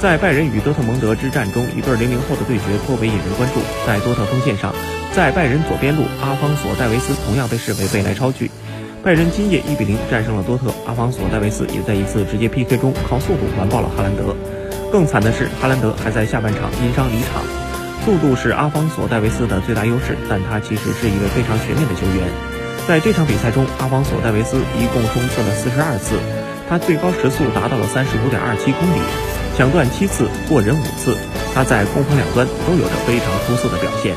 在拜仁与多特蒙德之战中，一对零零后的对决颇为引人关注。在多特锋线上，在拜仁左边路，阿方索·戴维斯同样被视为未来超巨。拜仁今夜一比零战胜了多特，阿方索·戴维斯也在一次直接 PK 中靠速度完爆了哈兰德。更惨的是，哈兰德还在下半场因伤离场。速度是阿方索·戴维斯的最大优势，但他其实是一位非常全面的球员。在这场比赛中，阿方索·戴维斯一共冲刺了四十二次，他最高时速达到了三十五点二七公里。抢断七次，过人五次，他在攻防两端都有着非常出色的表现。